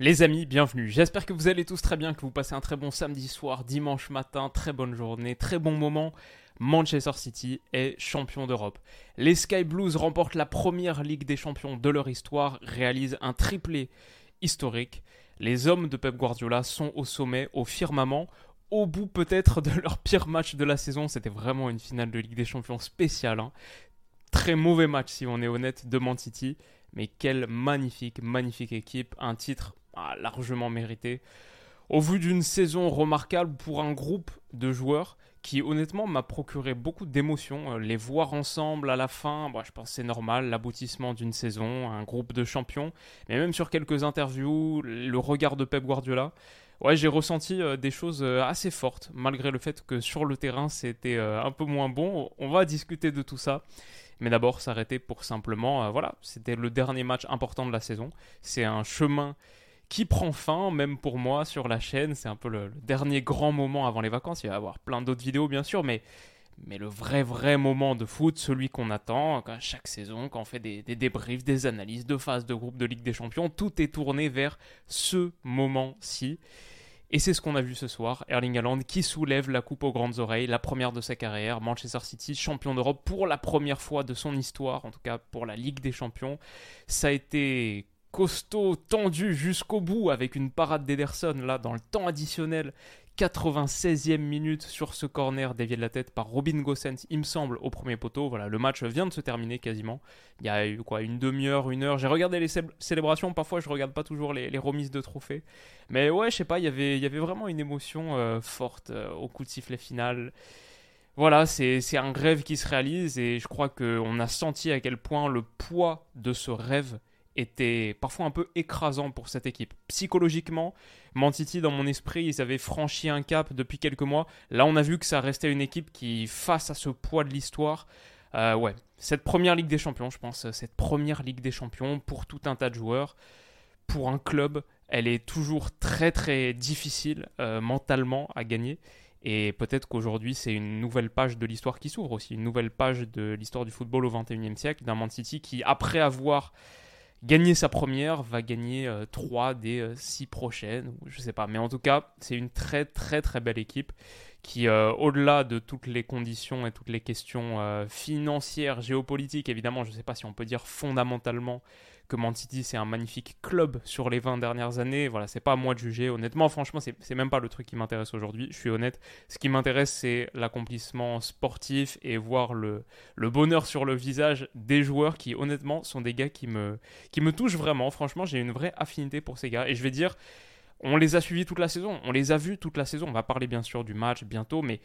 Les amis, bienvenue. J'espère que vous allez tous très bien, que vous passez un très bon samedi soir, dimanche matin, très bonne journée, très bon moment. Manchester City est champion d'Europe. Les Sky Blues remportent la première Ligue des Champions de leur histoire, réalisent un triplé historique. Les hommes de Pep Guardiola sont au sommet, au firmament, au bout peut-être de leur pire match de la saison. C'était vraiment une finale de Ligue des Champions spéciale. hein. Très mauvais match si on est honnête de Man City. Mais quelle magnifique, magnifique équipe. Un titre largement mérité. Au vu d'une saison remarquable pour un groupe de joueurs qui honnêtement m'a procuré beaucoup d'émotions. Euh, Les voir ensemble à la fin, bah, je pense c'est normal, l'aboutissement d'une saison, un groupe de champions. Mais même sur quelques interviews, le regard de Pep Guardiola, ouais, j'ai ressenti euh, des choses euh, assez fortes, malgré le fait que sur le terrain c'était un peu moins bon. On va discuter de tout ça. Mais d'abord s'arrêter pour simplement, voilà, c'était le dernier match important de la saison. C'est un chemin qui prend fin, même pour moi, sur la chaîne. C'est un peu le, dernier grand moment avant les vacances. Il va y avoir plein d'autres vidéos, bien sûr, mais, mais le vrai, vrai moment de foot, celui qu'on attend, quand- chaque saison, quand on fait des, des débriefs, des analyses de phase de groupe de Ligue des Champions, tout est tourné vers ce moment-ci. Et c'est ce qu'on a vu ce soir, Erling Haaland qui soulève la coupe aux grandes oreilles, la première de sa carrière, Manchester City champion d'Europe pour la première fois de son histoire, en tout cas pour la Ligue des Champions. Ça a été costaud, tendu jusqu'au bout avec une parade d'Ederson là dans le temps additionnel. 96e minute sur ce corner dévié de la tête par Robin Gosens, il me semble, au premier poteau. Voilà, le match vient de se terminer quasiment. Il y a eu quoi, une demi-heure, une heure. J'ai regardé les cé- célébrations, parfois je regarde pas toujours les, remises de trophées. Mais ouais, je sais pas, il y avait- il y avait vraiment une émotion euh, forte euh, au coup de sifflet final. Voilà, c'est c'est un rêve qui se réalise et je crois qu'on a senti à quel point le poids de ce rêve était parfois un peu écrasant pour cette équipe. Psychologiquement, Man City, dans mon esprit, ils avaient franchi un cap depuis quelques mois. Là, on a vu que ça restait une équipe qui, face à ce poids de l'histoire, euh, ouais, cette première Ligue des Champions, je pense, cette première Ligue des Champions pour tout un tas de joueurs, pour un club, elle est toujours très très difficile euh, mentalement à gagner. Et peut-être qu'aujourd'hui, c'est une nouvelle page de l'histoire qui s'ouvre aussi, une nouvelle page de l'histoire du football au XXIe siècle, d'un Man City qui, après avoir gagné sa première, va gagner euh, trois des euh, six prochaines, ou je sais pas. Mais en tout cas, c'est une très très très belle équipe qui, euh, au-delà de toutes les conditions et toutes les questions euh, financières, géopolitiques, évidemment, je ne sais pas si on peut dire fondamentalement que Man c'est un magnifique club sur les 20 dernières années. Voilà, c'est pas à moi de juger. Honnêtement, franchement, c'est même pas le truc qui m'intéresse aujourd'hui. Je suis honnête. Ce qui m'intéresse, c'est l'accomplissement sportif et voir le, le bonheur sur le visage des joueurs qui, honnêtement, sont des gars qui me, qui me touchent vraiment. Franchement, j'ai une vraie affinité pour ces gars. Et je vais dire, on les a suivis toute la saison. On les a vus toute la saison. On va parler bien sûr du match bientôt, mais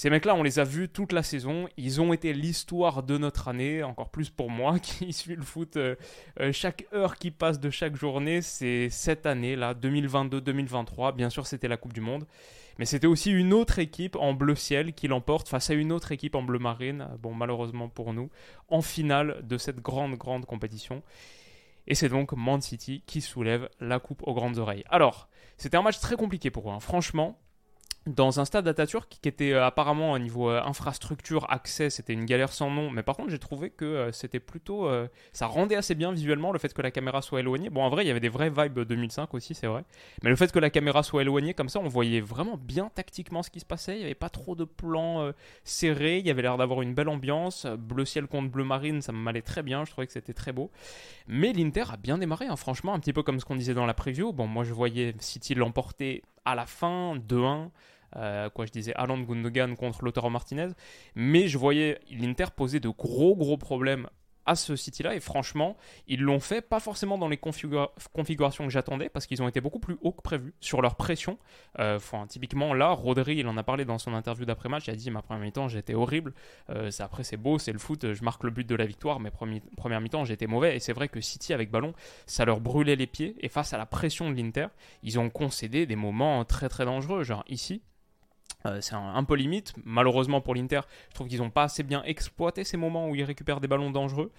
ces mecs-là, on les a vus toute la saison. Ils ont été l'histoire de notre année, encore plus pour moi qui suis le foot. euh, euh, chaque heure qui passe de chaque journée, c'est cette année-là, 2022-2023. Bien sûr, c'était la Coupe du Monde. Mais c'était aussi une autre équipe en bleu ciel qui l'emporte face à une autre équipe en bleu marine, bon malheureusement pour nous, en finale de cette grande, grande compétition. Et c'est donc Man City qui soulève la coupe aux grandes oreilles. Alors, c'était un match très compliqué pour eux, hein. franchement. Dans un stade d'Atatürk qui était euh, apparemment au niveau euh, infrastructure, accès, c'était une galère sans nom. Mais par contre, j'ai trouvé que euh, c'était plutôt. ça rendait assez bien visuellement le fait que la caméra soit éloignée. Bon, en vrai, il y avait des vraies vibes 2005 aussi, c'est vrai. Mais le fait que la caméra soit éloignée comme ça, on voyait vraiment bien tactiquement ce qui se passait. Il n'y avait pas trop de plans serrés. Il y avait l'air d'avoir une belle ambiance. Bleu ciel contre bleu marine, ça m'allait très bien. Je trouvais que c'était très beau. Mais l'Inter a bien démarré, hein, franchement, un petit peu comme ce qu'on disait dans la preview. Bon, moi, je voyais City l'emporter à la fin, 2-1. Euh, quoi, je disais Haaland Gundogan contre Lautaro Martinez. Mais je voyais l'Inter poser de gros, gros problèmes à ce City-là. Et franchement, ils l'ont fait, pas forcément dans les configurations que j'attendais, parce qu'ils ont été beaucoup plus hauts que prévu sur leur pression. Euh, typiquement, là, Rodri, il en a parlé dans son interview d'après-match. Il a dit Ma première mi-temps, j'étais horrible. Euh, après, c'est beau, c'est le foot, je marque le but de la victoire. Mais première mi-temps, j'étais mauvais. Et c'est vrai que City, avec ballon, ça leur brûlait les pieds. Et face à la pression de l'Inter, ils ont concédé des moments très très dangereux. Genre ici, euh, c'est un, peu limite. Malheureusement pour l'Inter, je trouve qu'ils n'ont pas assez bien exploité ces moments où ils récupèrent des ballons dangereux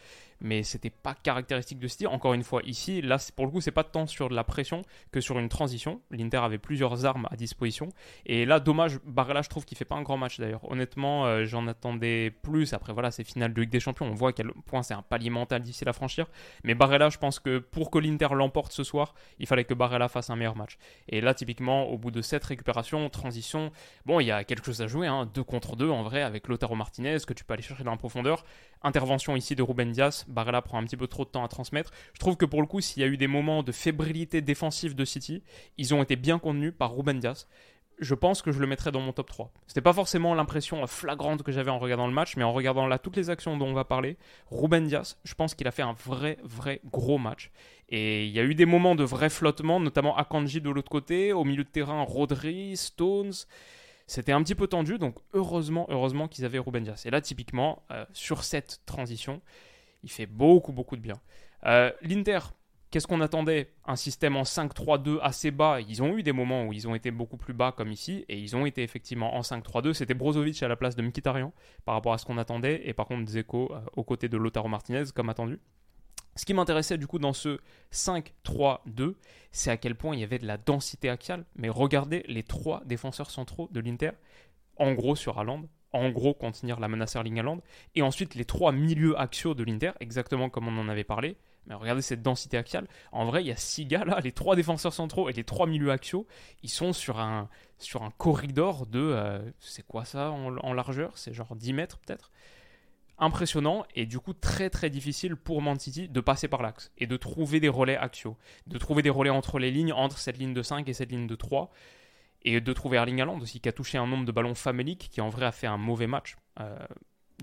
mais c'était pas caractéristique de City. Encore une fois, ici, là, pour le coup, c'est pas tant sur de la pression que sur une transition. L'Inter avait plusieurs armes à disposition. Et là, dommage, Barella, je trouve qu'il fait pas un grand match d'ailleurs. Honnêtement, euh, j'en attendais plus. Après, voilà, c'est finale de Ligue des Champions. On voit à quel point c'est un palier mental difficile à franchir. Mais Barella, je pense que pour que l'Inter l'emporte ce soir, il fallait que Barella fasse un meilleur match. Et là, typiquement, au bout de cette récupération, transition, bon, il y a quelque chose à jouer, hein, deux contre deux en vrai, avec Lotaro Martinez, que tu peux aller chercher dans la profondeur. Intervention ici de Ruben Diaz. Barella prend un petit peu trop de temps à transmettre. Je trouve que pour le coup, s'il y a eu des moments de fébrilité défensive de City, ils ont été bien contenus par Ruben Diaz. Je pense que je le mettrais dans mon top 3. C'était pas forcément l'impression flagrante que j'avais en regardant le match, mais en regardant là toutes les actions dont on va parler, Ruben Diaz, je pense qu'il a fait un vrai, vrai gros match. Et il y a eu des moments de vrai flottement, notamment Akanji de l'autre côté, au milieu de terrain, Rodri, Stones. C'était un petit peu tendu, donc heureusement, heureusement qu'ils avaient Ruben Dias. Et là, typiquement, euh, sur cette transition, il fait beaucoup, beaucoup de bien. Euh, L'Inter, qu'est-ce qu'on attendait? Un système en 5-3-2 assez bas. Ils ont eu des moments où ils ont été beaucoup plus bas, comme ici, et ils ont été effectivement en 5-3-2. C'était Brozovic à la place de Mkhitaryan par rapport à ce qu'on attendait, et par contre Zeko euh, aux côtés de Lotaro Martinez, comme attendu. Ce qui m'intéressait du coup dans ce 5-3-2, c'est à quel point il y avait de la densité axiale. Mais regardez les trois défenseurs centraux de l'Inter, en gros sur Haaland, en gros contenir la menace Erling Haaland, et ensuite les trois milieux axiaux de l'Inter, exactement comme on en avait parlé. Mais regardez cette densité axiale. En vrai, il y a six gars là, les trois défenseurs centraux et les trois milieux axiaux, ils sont sur un, corridor de. Euh, c'est quoi ça en, en largeur? C'est genre 10 mètres peut-être? Impressionnant et du coup très très difficile pour Man City de passer par l'axe et de trouver des relais axiaux, de trouver des relais entre les lignes, entre cette ligne de 5 et cette ligne de 3 et de trouver Erling Haaland aussi qui a touché un nombre de ballons faméliques qui en vrai a fait un mauvais match, euh,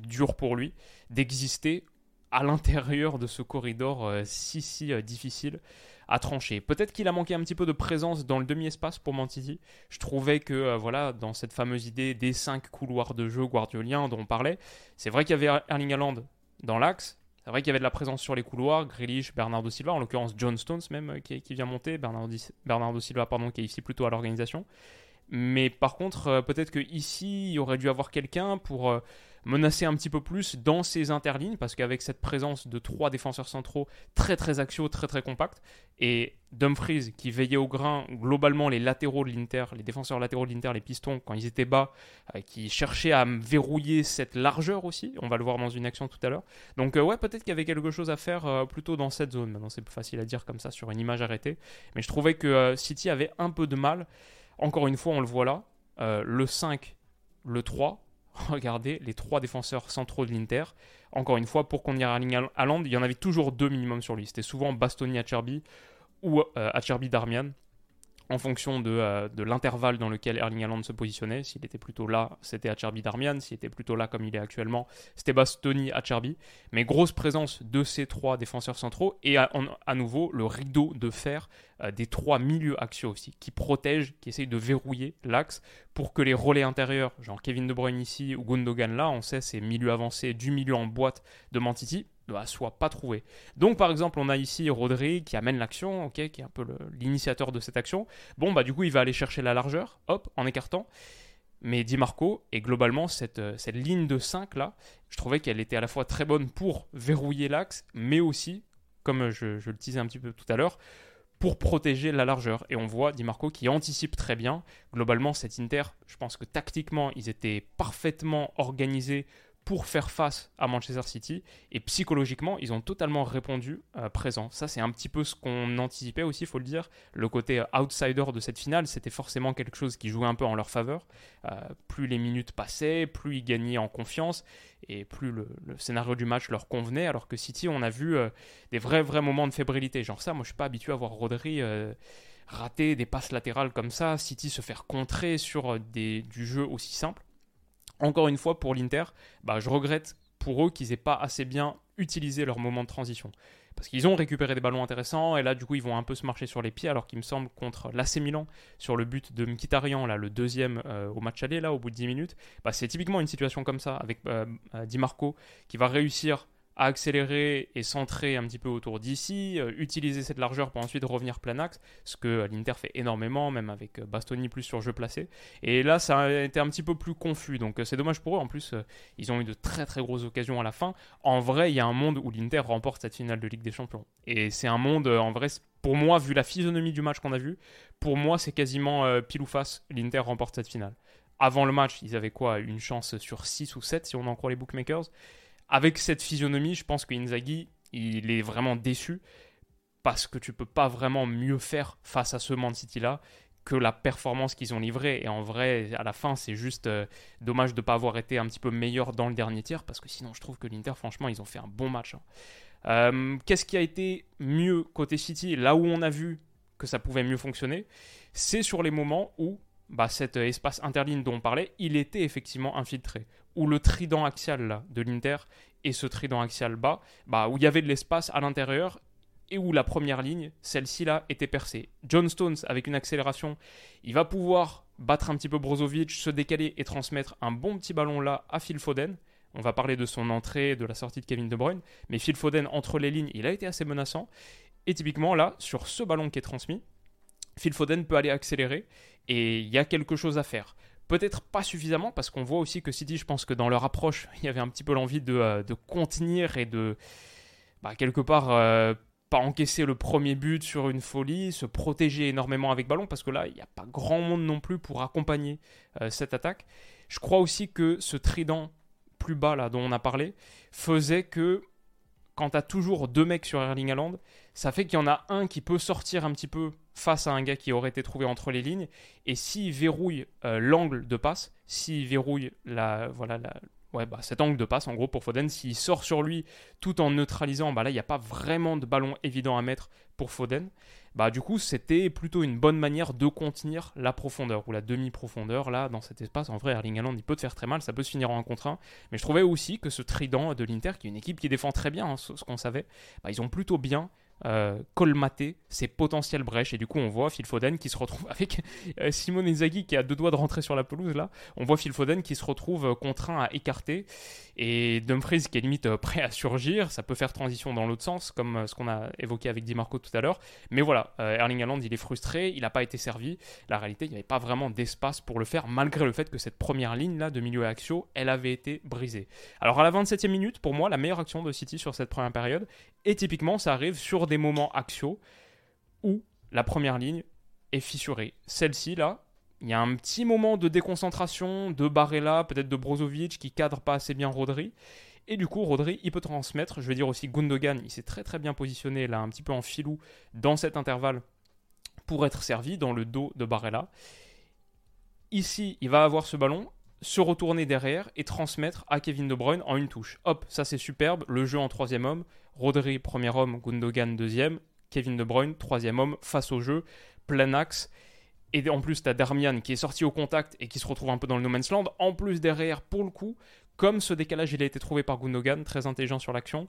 dur pour lui, d'exister à l'intérieur de ce corridor euh, si si euh, difficile à trancher. Peut-être qu'il a manqué un petit peu de présence dans le demi-espace pour Mantiti. Je trouvais que, voilà, dans cette fameuse idée des cinq couloirs de jeu guardioliens dont on parlait, c'est vrai qu'il y avait Erling Haaland dans l'axe. C'est vrai qu'il y avait de la présence sur les couloirs, Grealish, Bernardo Silva, en l'occurrence John Stones même euh, qui, vient monter, Bernardo, Bernardo Silva pardon, qui est ici plutôt à l'organisation. Mais par contre, euh, peut-être que ici, il aurait dû avoir quelqu'un pour menacer un petit peu plus dans ses interlignes, parce qu'avec cette présence de trois défenseurs centraux très très axiaux, très très compacts, et Dumfries qui veillait au grain, globalement les latéraux de l'Inter, les défenseurs latéraux de l'Inter, les pistons, quand ils étaient bas, euh, qui cherchaient à verrouiller cette largeur aussi, on va le voir dans une action tout à l'heure. Donc euh, ouais, peut-être qu'il y avait quelque chose à faire euh, plutôt dans cette zone, maintenant c'est plus facile à dire comme ça sur une image arrêtée, mais je trouvais que City avait un peu de mal, encore une fois on le voit là, le 5, le 3, regardez les trois défenseurs centraux de l'Inter. Encore une fois, pour qu'on y à Haaland, il y en avait toujours deux minimum sur lui. C'était souvent Bastoni Acerbi ou euh, Acerbi Darmian en fonction euh, de, l'intervalle dans lequel Erling Haaland se positionnait. S'il était plutôt là, c'était Acerbi Darmian. S'il était plutôt là comme il est actuellement, c'était Bastoni Acerbi. Mais grosse présence de ces trois défenseurs centraux et à, nouveau le rideau de fer euh, des trois milieux axiaux aussi, qui protègent, qui essayent de verrouiller l'axe pour que les relais intérieurs, genre Kevin De Bruyne ici ou Gundogan là, on sait c'est milieu avancé du milieu en boîte de Mantiti, ne soit pas trouvé. Donc par exemple, on a ici Rodri qui amène l'action, ok, qui est un peu l'initiateur de cette action. Bon, bah du coup, il va aller chercher la largeur, hop, en écartant. Mais Di Marco, et globalement, cette, euh, cette ligne de 5 là, je trouvais qu'elle était à la fois très bonne pour verrouiller l'axe, mais aussi, comme je, je le disais un petit peu tout à l'heure, pour protéger la largeur. Et on voit Di Marco qui anticipe très bien. Globalement, cet Inter, je pense que tactiquement, ils étaient parfaitement organisés pour faire face à Manchester City. Et psychologiquement, ils ont totalement répondu euh, présent. Ça, c'est un petit peu ce qu'on anticipait aussi, il faut le dire. Le côté outsider de cette finale, c'était forcément quelque chose qui jouait un peu en leur faveur. Euh, plus les minutes passaient, plus ils gagnaient en confiance et plus le, scénario du match leur convenait. Alors que City, on a vu euh, des vrais, vrais moments de fébrilité. Genre ça, moi, je suis pas habitué à voir Rodri rater des passes latérales comme ça, City se faire contrer sur des, du jeu aussi simple encore une fois, pour l'Inter, bah, je regrette pour eux qu'ils n'aient pas assez bien utiliser leur moment de transition. Parce qu'ils ont récupéré des ballons intéressants, et là, du coup, ils vont un peu se marcher sur les pieds, alors qu'il me semble contre l'AC Milan, sur le but de Mkhitaryan, là, le deuxième euh, au match aller, là, au bout de 10 minutes, bah, c'est typiquement une situation comme ça, avec euh, Di Marco, qui va réussir accélérer et centrer un petit peu autour d'ici, euh, utiliser cette largeur pour ensuite revenir plein axe, ce que l'Inter fait énormément, même avec euh, Bastoni plus sur jeu placé. Et là, ça a été un petit peu plus confus, donc euh, c'est dommage pour eux. En plus, ils ont eu de très très grosses occasions à la fin. En vrai, il y a un monde où l'Inter remporte cette finale de Ligue des Champions. Et c'est un monde, en vrai, pour moi, vu la physionomie du match qu'on a vu, pour moi, c'est quasiment pile ou face, l'Inter remporte cette finale. Avant le match, ils avaient quoi? Une chance sur 6 ou 7 si on en croit les bookmakers? Avec cette physionomie, je pense que Inzaghi, il est vraiment déçu parce que tu peux pas vraiment mieux faire face à ce Man City là que la performance qu'ils ont livrée. Et en vrai, à la fin, c'est juste euh, dommage de ne pas avoir été un petit peu meilleur dans le dernier tir parce que sinon, je trouve que l'Inter, franchement, ils ont fait un bon match. Hein. Euh, qu'est-ce qui a été mieux côté City? Là où on a vu que ça pouvait mieux fonctionner, c'est sur les moments où bah, cet espace interligne dont on parlait, il était effectivement infiltré où le trident axial de l'Inter et ce trident axial bas, bah, où il y avait de l'espace à l'intérieur et où la première ligne, celle-ci là, était percée. John Stones, avec une accélération, il va pouvoir battre un petit peu Brozovic, se décaler et transmettre un bon petit ballon là à Phil Foden. On va parler de son entrée, de la sortie de Kevin De Bruyne, mais Phil Foden entre les lignes, il a été assez menaçant. Et typiquement là, sur ce ballon qui est transmis, Phil Foden peut aller accélérer et il y a quelque chose à faire. Peut-être pas suffisamment parce qu'on voit aussi que City, je pense que dans leur approche, il y avait un petit peu l'envie de, euh, contenir et de, bah, quelque part, euh, pas encaisser le premier but sur une folie, se protéger énormément avec ballon parce que là, il n'y a pas grand monde non plus pour accompagner euh, cette attaque. Je crois aussi que ce trident plus bas là dont on a parlé faisait que quand tu as toujours deux mecs sur Erling Haaland, ça fait qu'il y en a un qui peut sortir un petit peu face à un gars qui aurait été trouvé entre les lignes. Et s'il verrouille euh, l'angle de passe, s'il verrouille la, voilà, ouais, bah, cet angle de passe, en gros, pour Foden, s'il sort sur lui tout en neutralisant, bah là, il n'y a pas vraiment de ballon évident à mettre pour Foden bah du coup c'était plutôt une bonne manière de contenir la profondeur ou la demi-profondeur là dans cet espace. En vrai, Erling Haaland il peut te faire très mal, ça peut se finir en 1 contre 1. Mais je trouvais aussi que ce trident de l'Inter, qui est une équipe qui défend très bien, hein, ce, qu'on savait, bah, ils ont plutôt bien euh, colmater ses potentielles brèches. Et du coup, on voit Phil Foden qui se retrouve avec euh, Simone Inzaghi qui a deux doigts de rentrer sur la pelouse là. On voit Phil Foden qui se retrouve euh, contraint à écarter et Dumfries qui est limite prêt à surgir. Ça peut faire transition dans l'autre sens, comme ce qu'on a évoqué avec Di Marco tout à l'heure. Mais voilà, Erling Haaland il est frustré, il n'a pas été servi. La réalité, il n'y avait pas vraiment d'espace pour le faire, malgré le fait que cette première ligne là de milieu axio, elle avait été brisée. Alors à la 27e minute, pour moi, la meilleure action de City sur cette première période, et typiquement, ça arrive sur des moments axiaux où la première ligne est fissurée. Celle-ci, là, il y a un petit moment de déconcentration de Barella, peut-être de Brozovic, qui cadre pas assez bien Rodri. Et du coup, Rodri, il peut transmettre. Je vais dire aussi Gundogan, il s'est très très bien positionné là, un petit peu en filou dans cet intervalle pour être servi dans le dos de Barella. Ici, il va avoir ce ballon, se retourner derrière et transmettre à Kevin De Bruyne en une touche. Hop, ça c'est superbe. Le jeu en troisième homme. Rodri, premier homme. Gundogan, deuxième. Kevin De Bruyne, troisième homme, face au jeu. Plein axe. Et en plus, tu as Darmian qui est sorti au contact et qui se retrouve un peu dans le no man's land. En plus, derrière, pour le coup, comme ce décalage il a été trouvé par Gundogan, très intelligent sur l'action,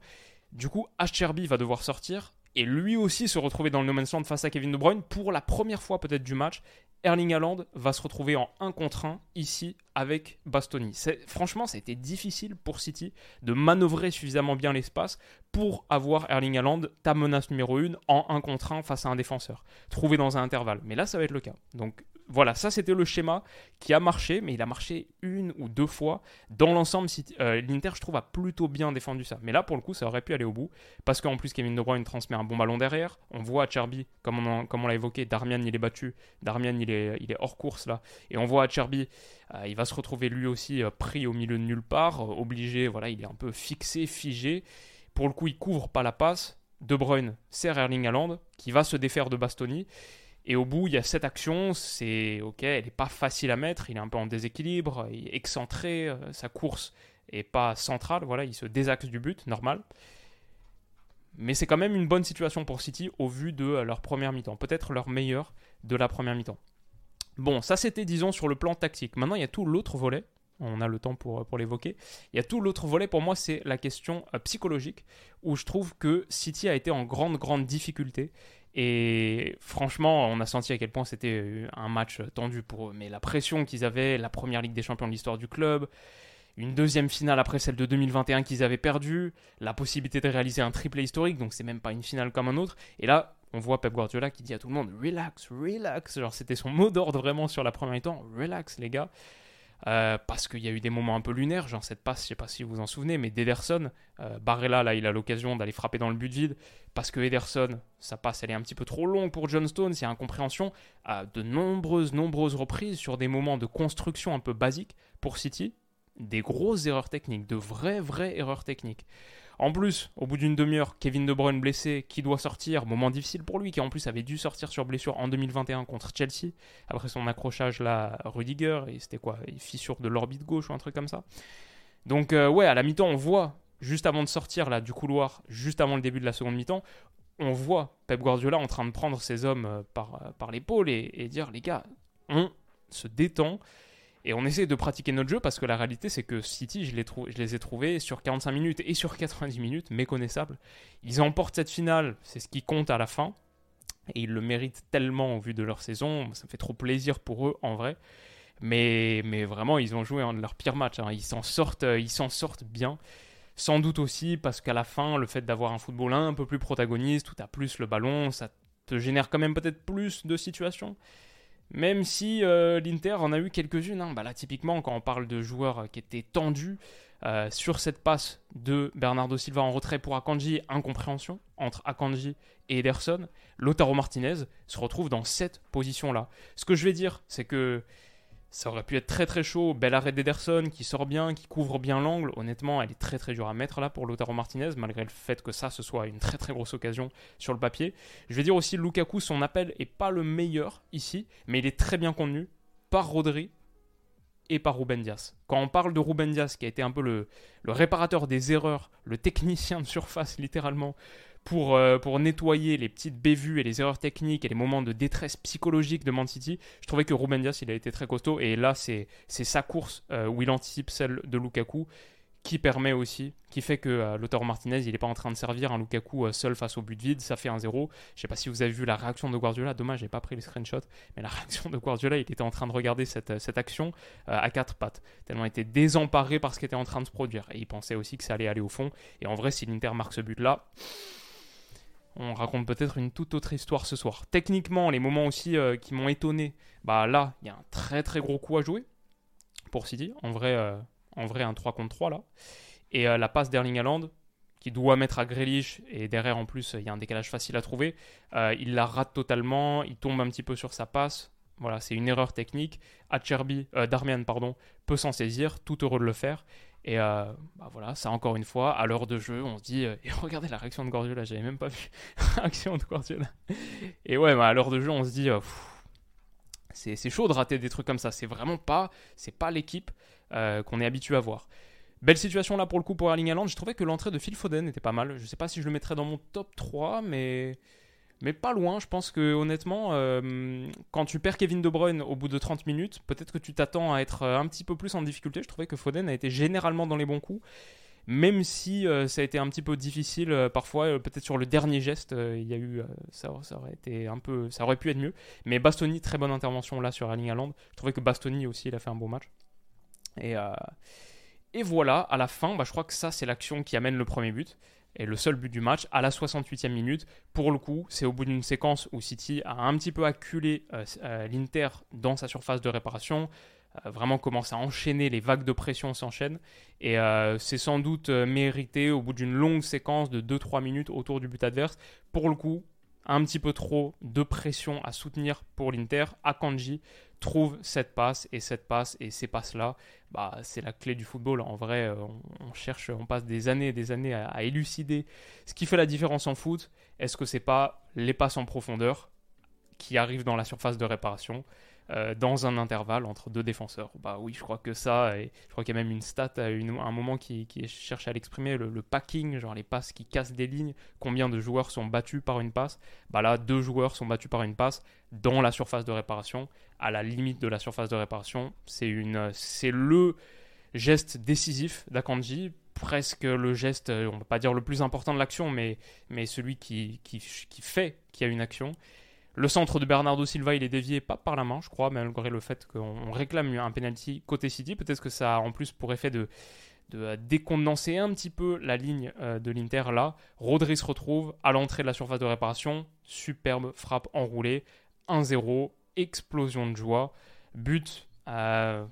du coup, Cherby va devoir sortir et lui aussi se retrouver dans le no man's land face à Kevin De Bruyne pour la première fois peut-être du match. Erling Haaland va se retrouver en 1 contre 1 ici avec Bastoni. Franchement, ça a été difficile pour City de manœuvrer suffisamment bien l'espace pour avoir Erling Haaland, ta menace numéro 1, en 1 contre 1 face à un défenseur, trouvé dans un intervalle. Mais là, ça va être le cas. Donc voilà, ça c'était le schéma qui a marché, mais il a marché une ou deux fois. Dans l'ensemble, euh, l'Inter, je trouve, a plutôt bien défendu ça. Mais là, pour le coup, ça aurait pu aller au bout, parce qu'en plus, Kevin De Bruyne transmet un bon ballon derrière. On voit à Cherby, comme on, l'a évoqué, Darmian, il est battu. Darmian, il est, hors course là. Et on voit à Cherby, euh, il va se retrouver lui aussi euh, pris au milieu de nulle part, obligé, voilà, il est un peu fixé, figé. Pour le coup, il couvre pas la passe. De Bruyne sert Erling Haaland, qui va se défaire de Bastoni. Et au bout, il y a cette action, c'est ok, elle n'est pas facile à mettre, il est un peu en déséquilibre, il est excentré, euh, sa course est pas centrale, voilà, il se désaxe du but, normal. Mais c'est quand même une bonne situation pour City au vu de euh, leur première mi-temps, peut-être leur meilleure de la première mi-temps. Bon, ça c'était disons sur le plan tactique. Maintenant, il y a tout l'autre volet On a le temps pour, pour l'évoquer. Il y a tout l'autre volet pour moi, c'est la question psychologique, où je trouve que City a été en grande, grande difficulté. Et franchement, on a senti à quel point c'était un match tendu pour eux. Mais la pression qu'ils avaient, la première Ligue des Champions de l'histoire du club, une deuxième finale après celle de 2021 qu'ils avaient perdue, la possibilité de réaliser un triplé historique, donc c'est même pas une finale comme un autre. Et là, on voit Pep Guardiola qui dit à tout le monde relax, relax. Genre c'était son mot d'ordre vraiment sur la première mi-temps, relax les gars. Euh, parce qu'il y a eu des moments un peu lunaires, genre cette passe, je sais pas si vous vous en souvenez, mais d'Ederson, euh, Barrella, là, il a l'occasion d'aller frapper dans le but vide, parce que Ederson, sa passe, elle est un petit peu trop longue pour John Stones, il y a incompréhension, à de nombreuses, nombreuses reprises sur des moments de construction un peu basiques pour City, des grosses erreurs techniques, de vraies, vraies erreurs techniques. En plus, au bout d'une demi-heure, Kevin De Bruyne blessé, qui doit sortir, moment difficile pour lui, qui en plus avait dû sortir sur blessure en 2021 contre Chelsea, après son accrochage là, Rudiger, et c'était quoi, fissure de l'orbite gauche ou un truc comme ça. Donc euh, ouais, à la mi-temps, on voit, juste avant de sortir là du couloir, juste avant le début de la seconde mi-temps, on voit Pep Guardiola en train de prendre ses hommes euh, par, euh, par l'épaule et dire les gars, on se détend, et on essaie de pratiquer notre jeu parce que la réalité, c'est que City, je les, je les, ai trouvés sur 45 minutes et sur 90 minutes méconnaissables. Ils emportent cette finale, c'est ce qui compte à la fin. Et ils le méritent tellement au vu de leur saison. Ça me fait trop plaisir pour eux en vrai. Mais, mais vraiment, ils ont joué un de leurs pires matchs. Hein. Ils s'en sortent, euh, ils s'en sortent bien. Sans doute aussi parce qu'à la fin, le fait d'avoir un football un peu plus protagoniste, où tu as plus le ballon, ça te génère quand même peut-être plus de situations. Même si euh, l'Inter en a eu quelques-unes. Hein. Bah là, typiquement, quand on parle de joueurs qui étaient tendus euh, sur cette passe de Bernardo Silva en retrait pour Akanji, incompréhension entre Akanji et Ederson, Lotaro Martinez se retrouve dans cette position-là. Ce que je vais dire, c'est que ça aurait pu être très très chaud. Bel arrêt d'Ederson qui sort bien, qui couvre bien l'angle. Honnêtement, elle est très très dure à mettre là pour Lotaro Martinez, malgré le fait que ça, ce soit une très très grosse occasion sur le papier. Je vais dire aussi, Lukaku, son appel est pas le meilleur ici, mais il est très bien contenu par Rodri et par Ruben Dias. Quand on parle de Ruben Dias, qui a été un peu le réparateur des erreurs, le technicien de surface littéralement pour, euh, pour nettoyer les petites bévues et les erreurs techniques et les moments de détresse psychologique de Man City, je trouvais que Ruben Dias, il a été très costaud. Et là, c'est sa course euh, où il anticipe celle de Lukaku qui permet aussi, qui fait que euh, Martinez, il n'est pas en train de servir un Lukaku euh, seul face au but vide, ça fait un 0. Je sais pas si vous avez vu la réaction de Guardiola, dommage, j'ai pas pris les screenshots, mais la réaction de Guardiola, il était en train de regarder cette, cette action à quatre pattes, tellement il était désemparé par ce qui était en train de se produire. Et il pensait aussi que ça allait aller au fond. Et en vrai, si l'Inter marque ce but-là, on raconte peut-être une toute autre histoire ce soir. Techniquement, les moments aussi euh, qui m'ont étonné, bah là, il y a un très très gros coup à jouer pour City. En vrai, euh, en vrai un 3 contre 3 là. Et euh, la passe d'Erling Haaland, qui doit mettre à Grealish, et derrière en plus, il y a un décalage facile à trouver. il la rate totalement, il tombe un petit peu sur sa passe. Voilà, c'est une erreur technique. Acherby, Darmian, pardon, peut s'en saisir, tout heureux de le faire. Et euh, bah voilà, ça encore une fois, à l'heure de jeu, on se dit, euh, et regardez la réaction de Guardiola, j'avais même pas vu réaction de Guardiola. Et ouais, bah, à l'heure de jeu, on se dit, euh, c'est chaud de rater des trucs comme ça. C'est vraiment pas, c'est pas l'équipe qu'on est habitué à voir. Belle situation là pour le coup pour Erling Haaland. Je trouvais que l'entrée de Phil Foden était pas mal. Je sais pas si je le mettrais dans mon top 3, mais mais pas loin. Je pense que honnêtement, euh, quand tu perds Kevin De Bruyne au bout de 30 minutes, peut-être que tu t'attends à être euh, un petit peu plus en difficulté. Je trouvais que Foden a été généralement dans les bons coups, même si euh, ça a été un petit peu difficile parfois. peut-être sur le dernier geste, il y a eu ça, aurait été un peu, ça aurait pu être mieux. Mais Bastoni, très bonne intervention là sur Erling Haaland. Je trouvais que Bastoni aussi, il a fait un beau match. Et et voilà, à la fin, bah, je crois que ça c'est l'action qui amène le premier but et le seul but du match à la 68e minute. Pour le coup, c'est au bout d'une séquence où City a un petit peu acculé euh, euh, l'Inter dans sa surface de réparation, euh, vraiment commence à enchaîner, les vagues de pression s'enchaînent, et c'est sans doute mérité au bout d'une longue séquence de 2-3 minutes autour du but adverse. Pour le coup, un petit peu trop de pression à soutenir pour l'Inter. Akanji trouve cette passe et cette passe et ces passes-là, bah, c'est la clé du football. En vrai, euh, on, cherche, on passe des années et des années à, élucider ce qui fait la différence en foot. Est-ce que c'est pas les passes en profondeur qui arrivent dans la surface de réparation euh, dans un intervalle entre deux défenseurs. Bah oui, je crois que ça, et je crois qu'il y a même une stat à, un moment qui, cherche à l'exprimer, le, packing, genre les passes qui cassent des lignes, combien de joueurs sont battus par une passe. Bah là, deux joueurs sont battus par une passe dans la surface de réparation, à la limite de la surface de réparation. C'est c'est le Geste décisif d'Akanji, presque le geste, on ne va pas dire le plus important de l'action, mais, mais celui qui, qui fait qu'il y a une action. Le centre de Bernardo Silva, il est dévié pas par la main, je crois, malgré le fait qu'on réclame un penalty côté City. Peut-être que ça a en plus pour effet de, de décondenser un petit peu la ligne euh, de l'Inter là. Rodri se retrouve à l'entrée de la surface de réparation. Superbe frappe enroulée. 1-0. Explosion de joie. But euh,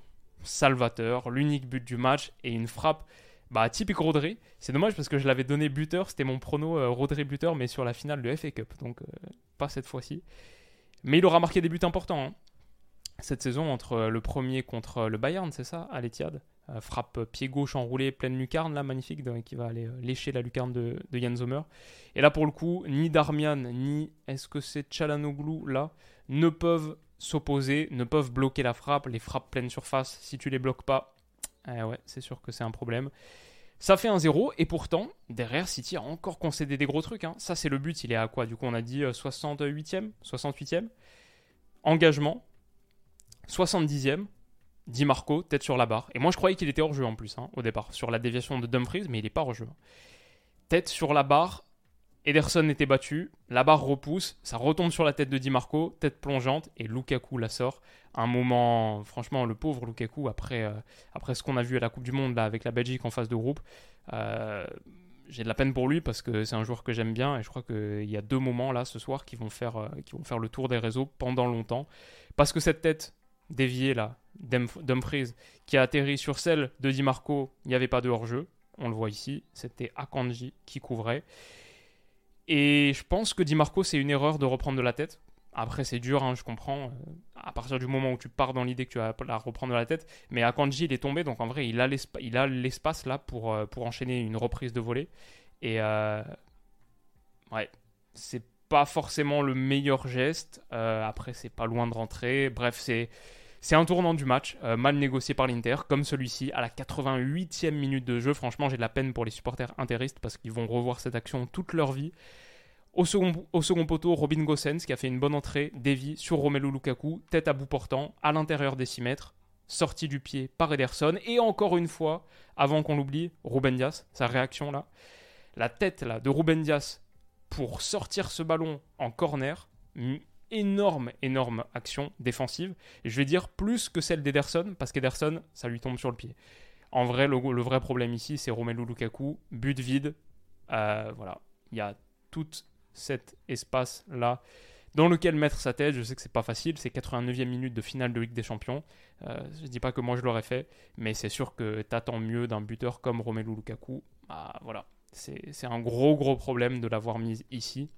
salvateur. L'unique but du match. Et une frappe bah, typique Rodri. C'est dommage parce que je l'avais donné buteur. C'était mon prono euh, Rodri buteur, mais sur la finale de FA Cup. Donc pas cette fois-ci. Mais il aura marqué des buts importants. Hein. Cette saison entre le premier contre le Bayern, c'est ça, à l'Etihad euh, frappe pied gauche enroulé, pleine lucarne, là, magnifique, qui va aller euh, lécher la lucarne de, de Jan Sommer. Et là, pour le coup, ni Darmian, ni est-ce que c'est Chalanoglu, là, ne peuvent s'opposer, ne peuvent bloquer la frappe. Les frappes pleine surface, si tu les bloques pas, eh ouais, c'est sûr que c'est un problème. Ça fait un 0 et pourtant, derrière, City a encore concédé des gros trucs. Hein. Ça, c'est le but. Il est à quoi? Du coup, on a dit 68e, euh, 68e. Engagement. 70e. Di Marco, tête sur la barre. Et moi, je croyais qu'il était hors jeu en plus, hein, au départ, sur la déviation de Dumfries, mais il n'est pas hors jeu. Tête sur la barre, Ederson était battu, la barre repousse, ça retombe sur la tête de Di Marco, tête plongeante, et Lukaku la sort. Un moment, franchement, le pauvre Lukaku, après, euh, après ce qu'on a vu à la Coupe du Monde là, avec la Belgique en phase de groupe, euh, j'ai de la peine pour lui parce que c'est un joueur que j'aime bien et je crois qu'il y a deux moments là ce soir qui vont, faire, euh, qui vont faire le tour des réseaux pendant longtemps. Parce que cette tête déviée là, Dumfries, qui a atterri sur celle de Di Marco, il n'y avait pas de hors-jeu. On le voit ici, c'était Akanji qui couvrait. Et je pense que Di Marco, c'est une erreur de reprendre de la tête. Après, c'est dur, hein, je comprends. Euh, à partir du moment où tu pars dans l'idée que tu vas la reprendre de la tête. Mais Akanji, il est tombé, donc en vrai, il a l'espace là pour, euh, pour enchaîner une reprise de volée. Et euh, ouais, c'est pas forcément le meilleur geste. après, c'est pas loin de rentrer. Bref, c'est c'est un tournant du match, euh, mal négocié par l'Inter, comme celui-ci, à la 88e minute de jeu. Franchement, j'ai de la peine pour les supporters interistes parce qu'ils vont revoir cette action toute leur vie. Au second, au second poteau, Robin Gosens qui a fait une bonne entrée, dévie sur Romelu Lukaku, tête à bout portant, à l'intérieur des 6 mètres, sortie du pied par Ederson. Et encore une fois, avant qu'on l'oublie, Ruben Dias, sa réaction là. La tête là de Ruben Dias pour sortir ce ballon en corner, énorme, énorme action défensive. Et je vais dire plus que celle d'Ederson, parce qu'Ederson, ça lui tombe sur le pied. En vrai, le, vrai problème ici, c'est Romelu Lukaku, but vide. Euh, voilà, il y a tout cet espace-là dans lequel mettre sa tête. Je sais que c'est pas facile, c'est 89e minute de finale de Ligue des Champions. Euh, je dis pas que moi je l'aurais fait, mais c'est sûr que t'attends mieux d'un buteur comme Romelu Lukaku. Bah, voilà, c'est un gros gros problème de l'avoir mise ici.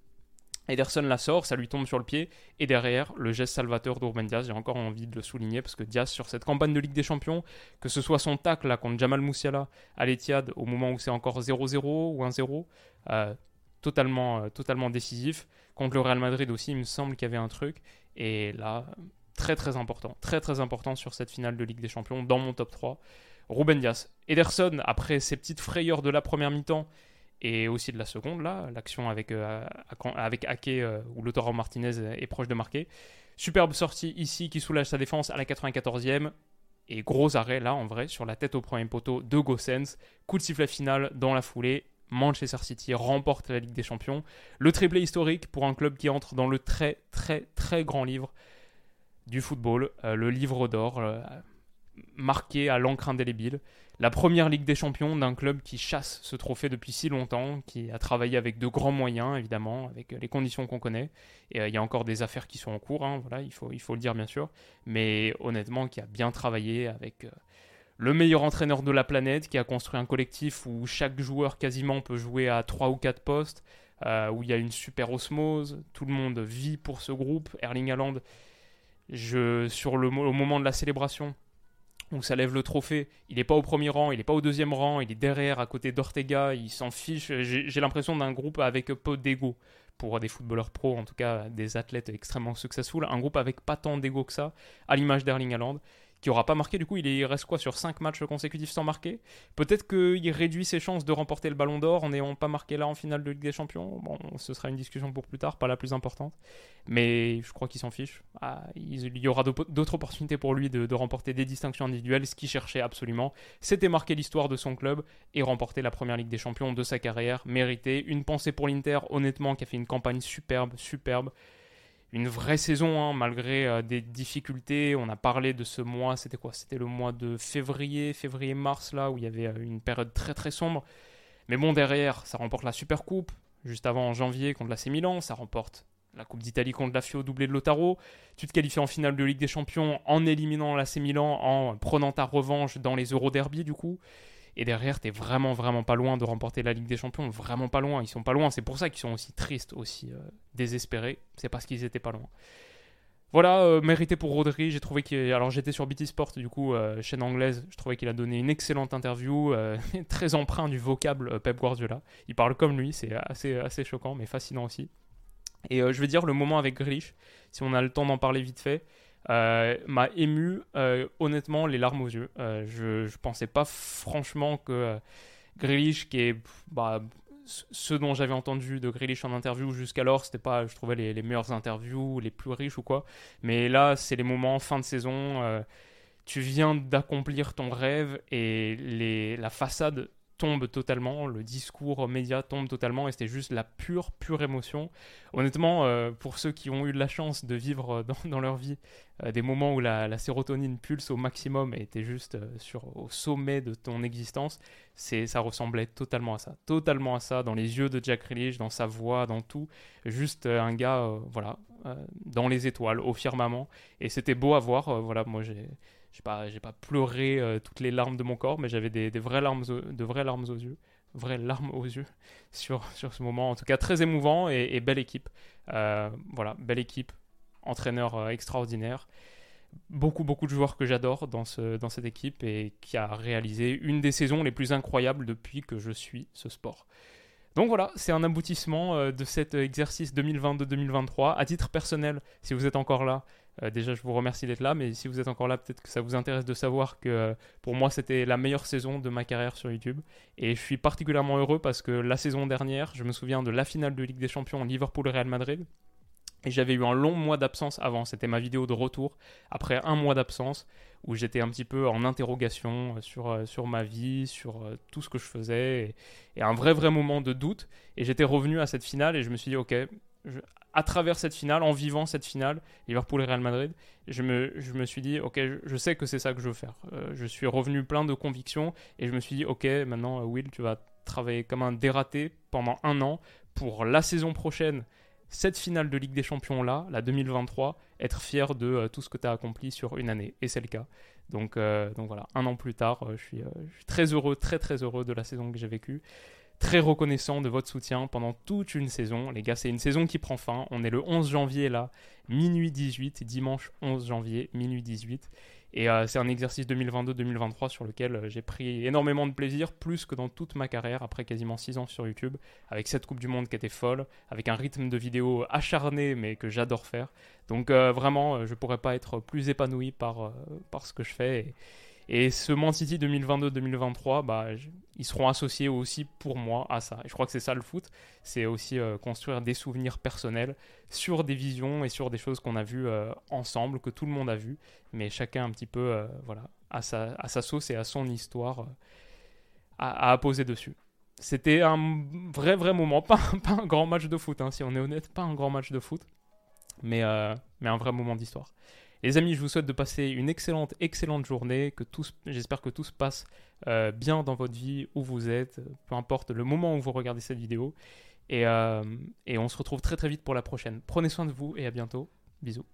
Ederson la sort, ça lui tombe sur le pied, et derrière, le geste salvateur d'Urban Diaz, j'ai encore envie de le souligner, parce que Diaz, sur cette campagne de Ligue des Champions, que ce soit son tacle là, contre Jamal Moussiala à l'Etihad, au moment où c'est encore 0-0 ou 1-0, euh, totalement, euh, totalement décisif. Contre le Real Madrid aussi, il me semble qu'il y avait un truc, et là, très très important, très très important sur cette finale de Ligue des Champions, dans mon top 3. Ruben Diaz. Ederson, après ses petites frayeurs de la première mi-temps, et aussi de la seconde, là, l'action avec, euh, avec Ake, euh, où Lautaro Martinez est proche de marquer. Superbe sortie ici qui soulage sa défense à la 94e. Et gros arrêt là en vrai sur la tête au premier poteau de Gossens. Coup de sifflet final dans la foulée. Manchester City remporte la Ligue des Champions. Le triplé historique pour un club qui entre dans le très très très grand livre du football, euh, le livre d'or, marqué à l'encre indélébile la première Ligue des Champions d'un club qui chasse ce trophée depuis si longtemps, qui a travaillé avec de grands moyens, évidemment, avec les conditions qu'on connaît. Et euh, il y a encore des affaires qui sont en cours, hein, il faut, le dire bien sûr. Mais honnêtement, qui a bien travaillé avec euh, le meilleur entraîneur de la planète, qui a construit un collectif où chaque joueur quasiment peut jouer à 3 ou 4 postes, euh, où il y a une super osmose, tout le monde vit pour ce groupe. Erling Haaland, sur le, au moment de la célébration, où ça lève le trophée. Il n'est pas au premier rang, il n'est pas au deuxième rang, il est derrière, à côté d'Ortega, il s'en fiche. J'ai l'impression d'un groupe avec peu d'ego, pour des footballeurs pro, en tout cas des athlètes extrêmement successful, un groupe avec pas tant d'ego que ça, à l'image d'Erling Haaland, qui aura pas marqué. Du coup, il reste quoi sur 5 matchs consécutifs sans marquer? Peut-être qu'il réduit ses chances de remporter le ballon d'or en n'ayant pas marqué là en finale de Ligue des Champions. Bon, ce sera une discussion pour plus tard, pas la plus importante. Mais je crois qu'il s'en fiche. Ah, il y aura d'autres opportunités pour lui de, remporter des distinctions individuelles. Ce qu'il cherchait absolument, c'était marquer l'histoire de son club et remporter la première Ligue des Champions de sa carrière. Mérité. Une pensée pour l'Inter, honnêtement, qui a fait une campagne superbe, superbe une vraie saison, hein, malgré euh, des difficultés. On a parlé de ce mois, c'était quoi? C'était le mois de février, février-mars, là, où il y avait euh, une période très très sombre. Mais bon, derrière, ça remporte la Super Coupe, juste avant en janvier contre l'AC Milan, ça remporte la Coupe d'Italie contre la Fio doublé de Lotaro. Tu te qualifies en finale de Ligue des Champions en éliminant l'AC Milan, en prenant ta revanche dans les Euro Derby, du coup. Et derrière, t'es vraiment, vraiment pas loin de remporter la Ligue des Champions. Vraiment pas loin. Ils sont pas loin. C'est pour ça qu'ils sont aussi tristes, aussi euh, désespérés. C'est parce qu'ils étaient pas loin. Voilà, euh, mérité pour Rodri. J'ai trouvé qu'il. Alors j'étais sur BT Sport, du coup, euh, chaîne anglaise. Je trouvais qu'il a donné une excellente interview, très empreint du vocable Pep Guardiola. Il parle comme lui, c'est assez, assez choquant, mais fascinant aussi. Et je vais dire le moment avec Grealish, si on a le temps d'en parler vite fait. Euh, m'a ému euh, honnêtement les larmes aux yeux. Euh, je, je pensais pas franchement que Grealish, qui est bah, ce dont j'avais entendu de Grealish en interview jusqu'alors, c'était pas, je trouvais, les, les, meilleures interviews, les plus riches ou quoi. Mais là, c'est les moments fin de saison. tu viens d'accomplir ton rêve et les, la façade tombe totalement, le discours média tombe totalement et c'était juste la pure, pure émotion. Honnêtement, euh, pour ceux qui ont eu la chance de vivre euh, dans, leur vie euh, des moments où la, sérotonine pulse au maximum et était juste sur, au sommet de ton existence, c'est, ça ressemblait totalement à ça. Totalement à ça, dans les yeux de Jack Grealish, dans sa voix, dans tout. Juste un gars, voilà, dans les étoiles, au firmament. Et c'était beau à voir. voilà, moi j'ai j'ai pas, j'ai pas pleuré euh, toutes les larmes de mon corps, mais j'avais des, vraies larmes, de vraies larmes aux yeux, vraies larmes aux yeux sur, sur ce moment. En tout cas, très émouvant et, belle équipe. Euh, voilà, belle équipe, entraîneur euh, extraordinaire. Beaucoup, beaucoup de joueurs que j'adore dans, ce, dans cette équipe et qui a réalisé une des saisons les plus incroyables depuis que je suis ce sport. Donc voilà, c'est un aboutissement de cet exercice 2022-2023. À titre personnel, si vous êtes encore là, euh, déjà, je vous remercie d'être là, mais si vous êtes encore là, peut-être que ça vous intéresse de savoir que euh, pour moi, c'était la meilleure saison de ma carrière sur YouTube. Et je suis particulièrement heureux parce que la saison dernière, je me souviens de la finale de Ligue des Champions Liverpool-Real Madrid. Et j'avais eu un long mois d'absence avant. C'était ma vidéo de retour après un mois d'absence où j'étais un petit peu en interrogation euh, sur, sur ma vie, sur tout ce que je faisais et, un vrai, vrai moment de doute. Et j'étais revenu à cette finale et je me suis dit, ok, à travers cette finale, en vivant cette finale, Liverpool et Real Madrid, je me, je me suis dit, ok, je, sais que c'est ça que je veux faire. Euh, je suis revenu plein de convictions et je me suis dit, ok, maintenant, euh, Will, tu vas travailler comme un dératé pendant un an pour la saison prochaine, cette finale de Ligue des Champions là, la 2023, être fier de euh, tout ce que tu as accompli sur une année. Et c'est le cas. Donc, donc voilà, un an plus tard, je suis, je, suis, très heureux, très très heureux de la saison que j'ai vécue très reconnaissant de votre soutien pendant toute une saison. Les gars, c'est une saison qui prend fin. On est le 11 janvier là, minuit 18, dimanche 11 janvier, minuit 18. Et euh, c'est un exercice 2022-2023 sur lequel euh, j'ai pris énormément de plaisir, plus que dans toute ma carrière, après quasiment 6 ans sur YouTube, avec cette Coupe du Monde qui était folle, avec un rythme de vidéo acharné, mais que j'adore faire. Donc euh, vraiment, je pourrais pas être plus épanoui par, par ce que je fais. Et ce Man City 2022-2023, bah, ils seront associés aussi pour moi à ça. Et je crois que c'est ça le foot, c'est aussi euh, construire des souvenirs personnels sur des visions et sur des choses qu'on a vues euh, ensemble, que tout le monde a vues, mais chacun un petit peu euh, voilà, à, sa, à sa sauce et à son histoire à, à, poser dessus. C'était un vrai, vrai moment, pas, pas un grand match de foot, hein, si on est honnête, pas un grand match de foot, mais, mais un vrai moment d'histoire. Les amis, je vous souhaite de passer une excellente, excellente journée. Que j'espère que tout se passe euh, bien dans votre vie, où vous êtes, peu importe le moment où vous regardez cette vidéo. Et, euh, et on se retrouve très très vite pour la prochaine. Prenez soin de vous et à bientôt. Bisous.